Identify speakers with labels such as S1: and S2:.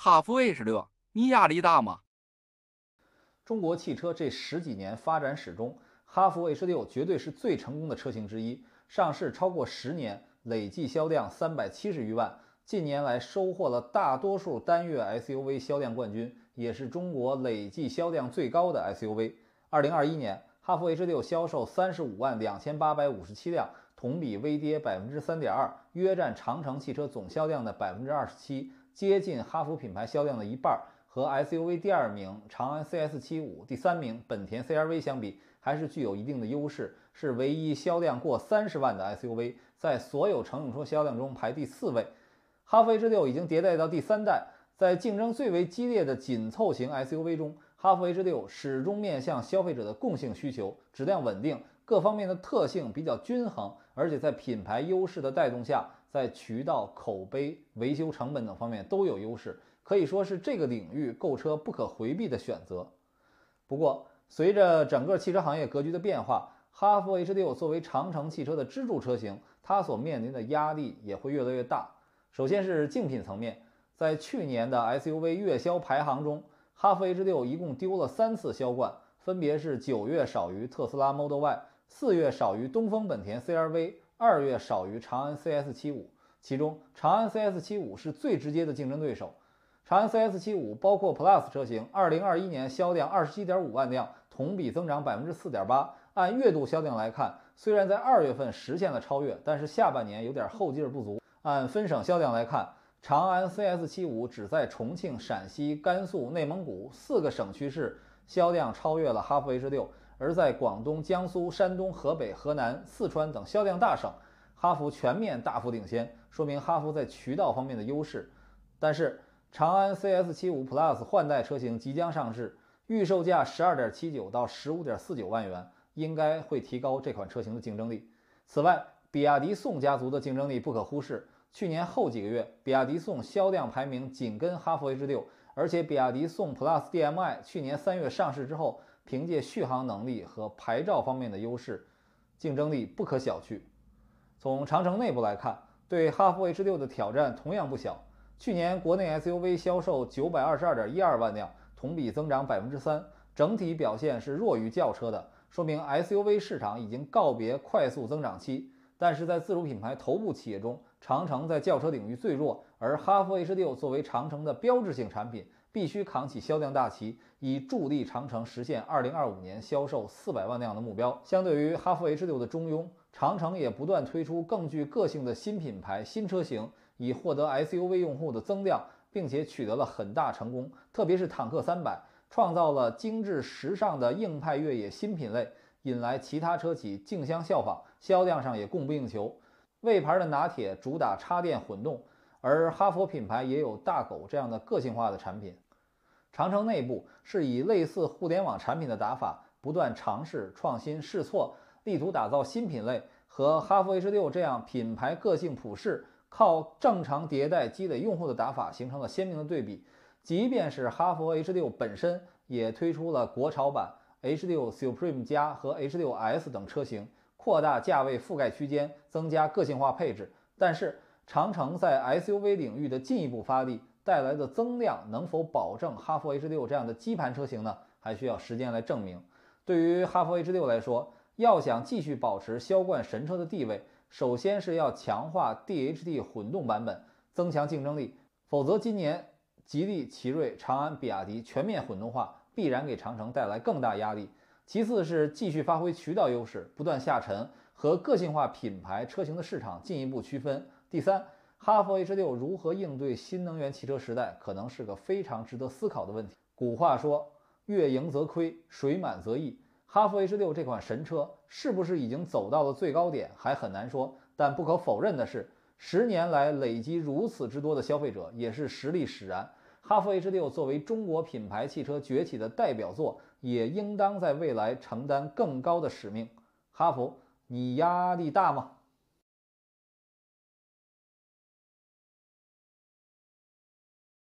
S1: 哈弗 H 六，你压力大吗？
S2: 中国汽车这十几年发展史中，哈弗 H 六绝对是最成功的车型之一。上市超过十年，累计销量三百七十余万，近年来收获了大多数单月 SUV 销量冠军，也是中国累计销量最高的 SUV。二零二一年，哈弗 H 六销售三十五万两千八百五十七辆，同比微跌百分之三点二，约占长城汽车总销量的百分之二十七。接近哈弗品牌销量的一半，和 SUV 第二名长安 CS75、第三名本田 CR-V 相比，还是具有一定的优势，是唯一销量过三十万的 SUV，在所有乘用车销量中排第四位。哈弗 H 六已经迭代到第三代，在竞争最为激烈的紧凑型 SUV 中，哈弗 H 六始终面向消费者的共性需求，质量稳定，各方面的特性比较均衡，而且在品牌优势的带动下。在渠道、口碑、维修成本等方面都有优势，可以说是这个领域购车不可回避的选择。不过，随着整个汽车行业格局的变化，哈弗 H 六作为长城汽车的支柱车型，它所面临的压力也会越来越大。首先是竞品层面，在去年的 SUV 月销排行中，哈弗 H 六一共丢了三次销冠，分别是九月少于特斯拉 Model Y，四月少于东风本田 CR-V。二月少于长安 CS75，其中长安 CS75 是最直接的竞争对手。长安 CS75 包括 Plus 车型，二零二一年销量二十七点五万辆，同比增长百分之四点八。按月度销量来看，虽然在二月份实现了超越，但是下半年有点后劲不足。按分省销量来看，长安 CS75 只在重庆、陕西、甘肃、内蒙古四个省区市销量超越了哈弗 H 六。而在广东、江苏、山东、河北、河南、四川等销量大省，哈弗全面大幅领先，说明哈弗在渠道方面的优势。但是，长安 CS75 Plus 换代车型即将上市，预售价十二点七九到十五点四九万元，应该会提高这款车型的竞争力。此外，比亚迪宋家族的竞争力不可忽视。去年后几个月，比亚迪宋销量排名紧跟哈弗 H 六，而且比亚迪宋 Plus DM-i 去年三月上市之后。凭借续航能力和牌照方面的优势，竞争力不可小觑。从长城内部来看，对哈弗 H 六的挑战同样不小。去年国内 SUV 销售九百二十二点一二万辆，同比增长百分之三，整体表现是弱于轿车的，说明 SUV 市场已经告别快速增长期。但是在自主品牌头部企业中，长城在轿车领域最弱，而哈弗 H 六作为长城的标志性产品。必须扛起销量大旗，以助力长城实现二零二五年销售四百万辆的目标。相对于哈弗 H 六的中庸，长城也不断推出更具个性的新品牌、新车型，以获得 SUV 用户的增量，并且取得了很大成功。特别是坦克三百，创造了精致时尚的硬派越野新品类，引来其他车企竞相效仿，销量上也供不应求。魏牌的拿铁主打插电混动。而哈佛品牌也有大狗这样的个性化的产品。长城内部是以类似互联网产品的打法，不断尝试创新试错，力图打造新品类，和哈弗 H 六这样品牌个性普世、靠正常迭代积累用户的打法形成了鲜明的对比。即便是哈弗 H 六本身也推出了国潮版 H 六 Supreme 加和 H 六 S 等车型，扩大价位覆盖区间，增加个性化配置，但是。长城在 SUV 领域的进一步发力带来的增量，能否保证哈弗 H 六这样的基盘车型呢？还需要时间来证明。对于哈弗 H 六来说，要想继续保持销冠神车的地位，首先是要强化 DHD 混动版本，增强竞争力。否则，今年吉利、奇瑞、长安、比亚迪全面混动化，必然给长城带来更大压力。其次是继续发挥渠道优势，不断下沉，和个性化品牌车型的市场进一步区分。第三，哈弗 H 六如何应对新能源汽车时代，可能是个非常值得思考的问题。古话说，月盈则亏，水满则溢。哈弗 H 六这款神车是不是已经走到了最高点，还很难说。但不可否认的是，十年来累积如此之多的消费者，也是实力使然。哈弗 H 六作为中国品牌汽车崛起的代表作，也应当在未来承担更高的使命。哈弗，你压力大吗？